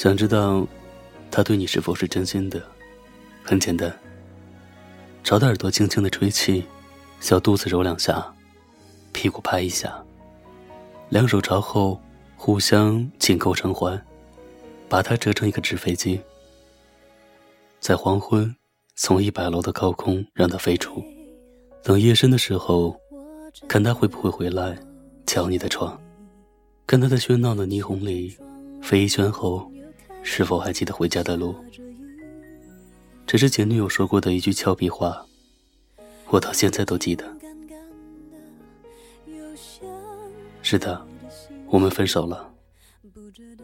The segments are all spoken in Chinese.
想知道他对你是否是真心的？很简单，朝他耳朵轻轻的吹气，小肚子揉两下，屁股拍一下，两手朝后，互相紧扣成环，把它折成一个纸飞机。在黄昏，从一百楼的高空让它飞出。等夜深的时候，看他会不会回来，敲你的窗，看他在喧闹的霓虹里飞一圈后，是否还记得回家的路？这是前女友说过的一句俏皮话，我到现在都记得。是的，我们分手了，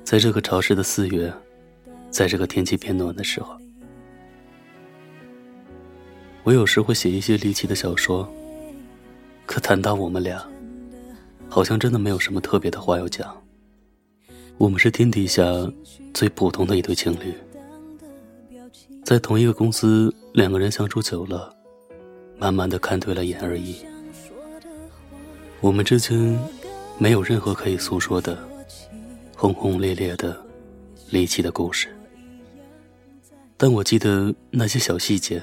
在这个潮湿的四月，在这个天气变暖的时候。我有时会写一些离奇的小说，可谈到我们俩，好像真的没有什么特别的话要讲。我们是天底下最普通的一对情侣，在同一个公司，两个人相处久了，慢慢的看对了眼而已。我们之间没有任何可以诉说的轰轰烈烈的离奇的故事，但我记得那些小细节。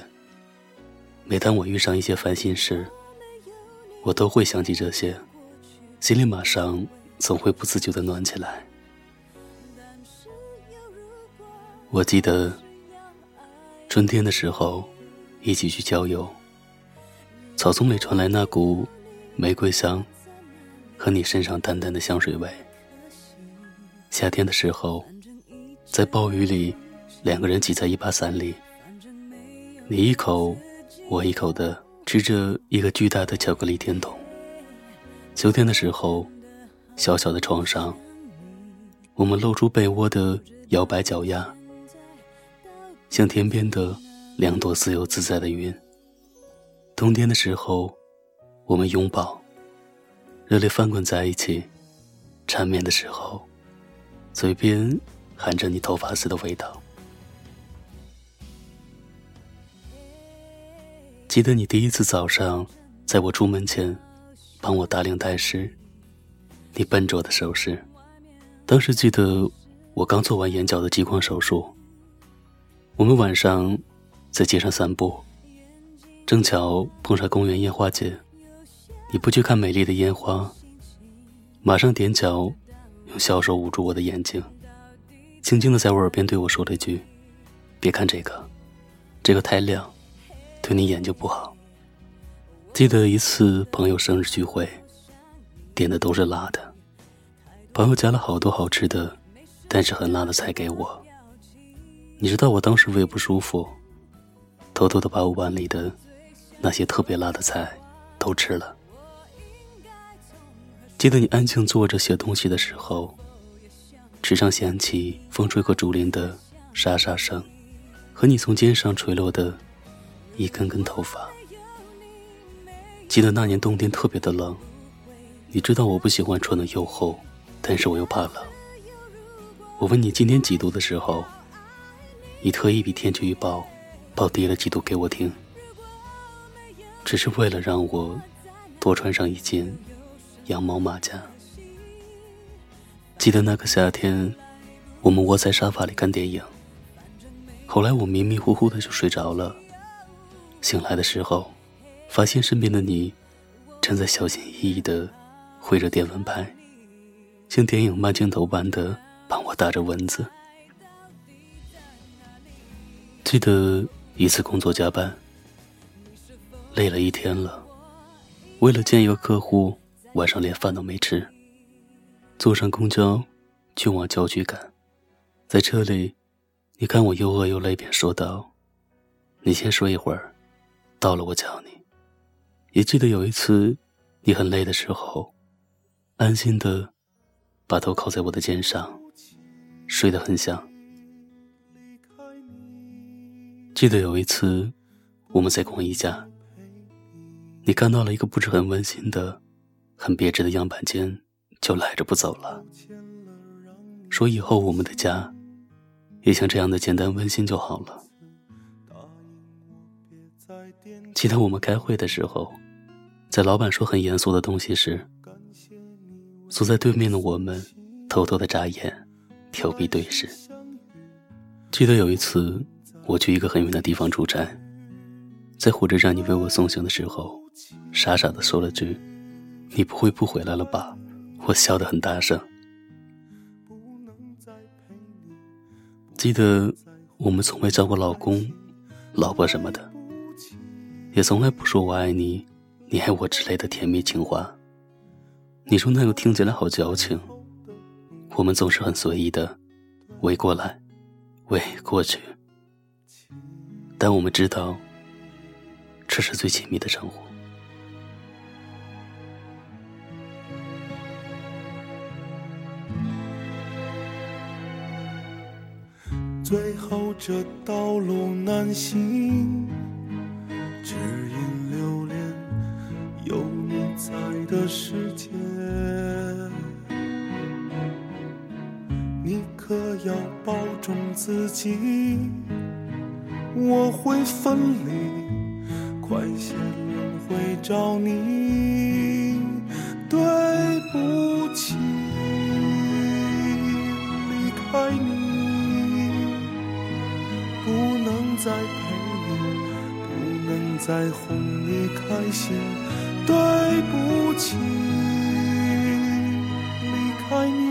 每当我遇上一些烦心事，我都会想起这些，心里马上总会不自觉的暖起来。我记得春天的时候，一起去郊游，草丛里传来那股玫瑰香和你身上淡淡的香水味。夏天的时候，在暴雨里，两个人挤在一把伞里，你一口。我一口的吃着一个巨大的巧克力甜筒。秋天的时候，小小的床上，我们露出被窝的摇摆脚丫，像天边的两朵自由自在的云。冬天的时候，我们拥抱，热泪翻滚在一起，缠绵的时候，嘴边含着你头发丝的味道。记得你第一次早上，在我出门前，帮我打领带时，你笨拙的手势。当时记得我刚做完眼角的激光手术。我们晚上在街上散步，正巧碰上公园烟花节。你不去看美丽的烟花，马上踮脚，用小手捂住我的眼睛，轻轻的在我耳边对我说了一句：“别看这个，这个太亮。”对你眼睛不好。记得一次朋友生日聚会，点的都是辣的，朋友夹了好多好吃的，但是很辣的菜给我。你知道我当时胃不舒服，偷偷的把我碗里的那些特别辣的菜都吃了。记得你安静坐着写东西的时候，纸上响起风吹过竹林的沙沙声，和你从肩上垂落的。一根根头发。记得那年冬天特别的冷，你知道我不喜欢穿的又厚，但是我又怕冷。我问你今天几度的时候，你特意比天气预报报低了几度给我听，只是为了让我多穿上一件羊毛马甲。记得那个夏天，我们窝在沙发里看电影，后来我迷迷糊糊的就睡着了。醒来的时候，发现身边的你正在小心翼翼的挥着电蚊拍，像电影慢镜头般的帮我打着蚊子。记得一次工作加班，累了一天了，为了见一个客户，晚上连饭都没吃，坐上公交就往郊区赶。在车里，你看我又饿又累，便说道：“你先睡一会儿。”到了，我叫你。也记得有一次，你很累的时候，安心的把头靠在我的肩上，睡得很香。记得有一次，我们在逛一家，你看到了一个不是很温馨的、很别致的样板间，就赖着不走了，说以后我们的家也像这样的简单温馨就好了。记得我们开会的时候，在老板说很严肃的东西时，坐在对面的我们偷偷的眨眼，调皮对视。记得有一次，我去一个很远的地方出差，在火车站你为我送行的时候，傻傻的说了句：“你不会不回来了吧？”我笑得很大声。记得我们从未叫过老公、老婆什么的，也从来不说我爱你、你爱我之类的甜蜜情话。你说那个听起来好矫情。我们总是很随意的围过来。喂，过去。但我们知道，这是最亲密的称呼。最后这道路难行，只因留恋有你在的世界。你可要保重自己，会分离，快些轮回找你。对不起，离开你，不能再陪你，不能再哄你开心。对不起，离开你。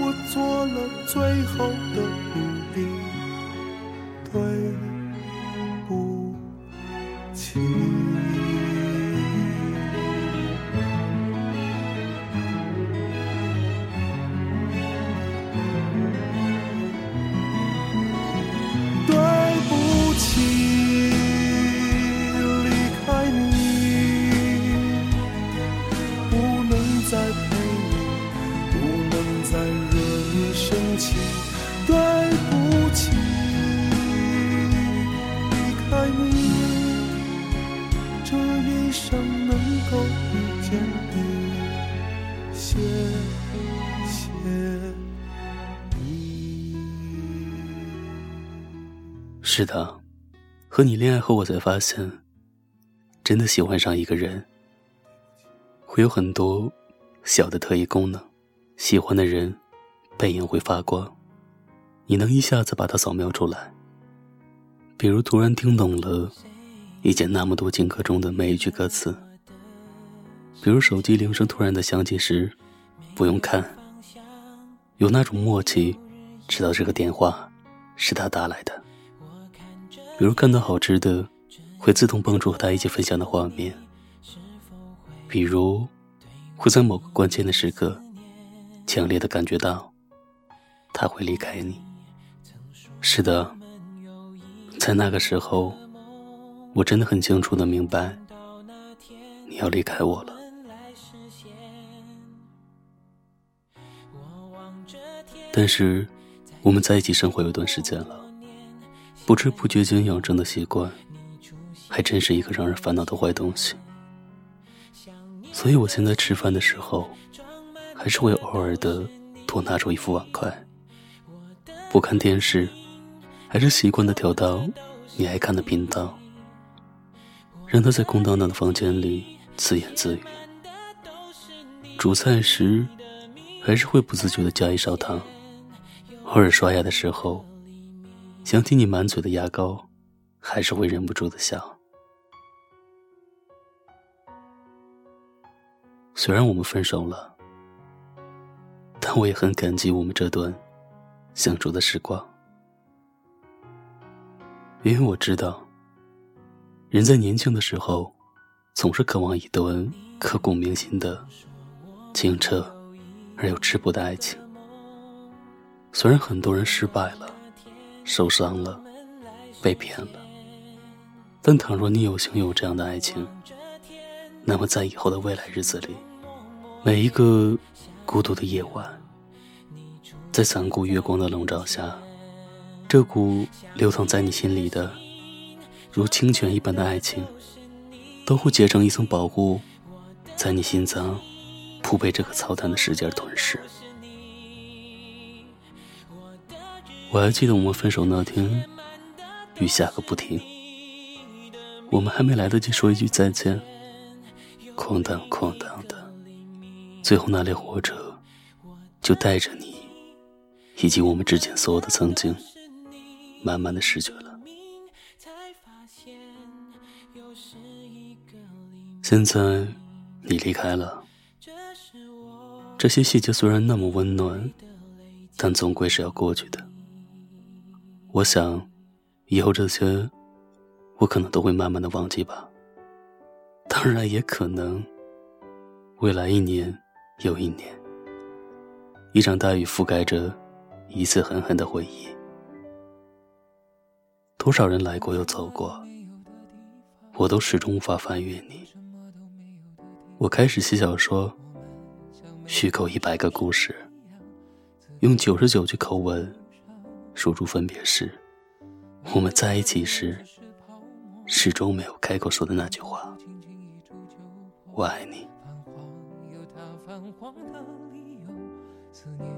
我做了最后起，对不起，离开你，这一生能够遇见你，谢谢你。是的，和你恋爱后，我才发现，真的喜欢上一个人。会有很多小的特异功能，喜欢的人背影会发光，你能一下子把它扫描出来。比如突然听懂了一件那么多情歌中的每一句歌词。比如手机铃声突然的响起时，不用看，有那种默契，知道这个电话是他打来的。比如看到好吃的，会自动蹦出和他一起分享的画面；比如会在某个关键的时刻，强烈的感觉到他会离开你。是的，在那个时候，我真的很清楚的明白，你要离开我了。但是，我们在一起生活有一段时间了。不知不觉间养成的习惯，还真是一个让人烦恼的坏东西。所以我现在吃饭的时候，还是会偶尔的多拿出一副碗筷。不看电视，还是习惯的调到你爱看的频道，让他在空荡荡的房间里自言自语。煮菜时，还是会不自觉的加一勺糖。偶尔刷牙的时候。想起你满嘴的牙膏，还是会忍不住的笑。虽然我们分手了，但我也很感激我们这段相处的时光，因为我知道，人在年轻的时候，总是渴望一段刻骨铭心的、清澈而又质朴的爱情。虽然很多人失败了。受伤了，被骗了。但倘若你有幸有这样的爱情，那么在以后的未来日子里，每一个孤独的夜晚，在残酷月光的笼罩下，这股流淌在你心里的如清泉一般的爱情，都会结成一层保护，在你心脏不被这个操蛋的世界吞噬。我还记得我们分手那天，雨下个不停。我们还没来得及说一句再见，哐当哐当的，最后那列火车就带着你以及我们之间所有的曾经，慢慢的失去了。现在你离开了，这些细节虽然那么温暖，但总归是要过去的。我想，以后这些，我可能都会慢慢的忘记吧。当然，也可能，未来一年又一年，一场大雨覆盖着。一次狠狠的回忆，多少人来过又走过，我都始终无法翻越你。我开始写小说，虚构一百个故事，用九十九句口吻说出分别时，我们在一起时，始终没有开口说的那句话：我爱你。思念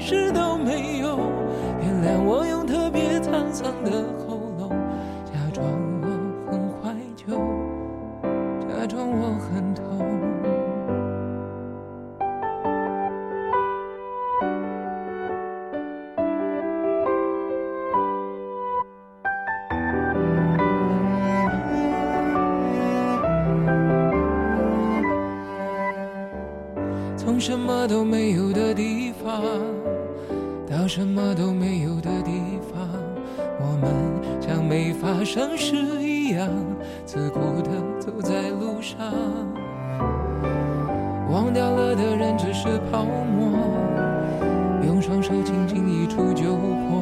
下的什么都没有的地方到什么都没有的地方，我们像没发生事一样，自顾地走在路上。忘掉了的人只是泡沫，用双手轻轻一触就破。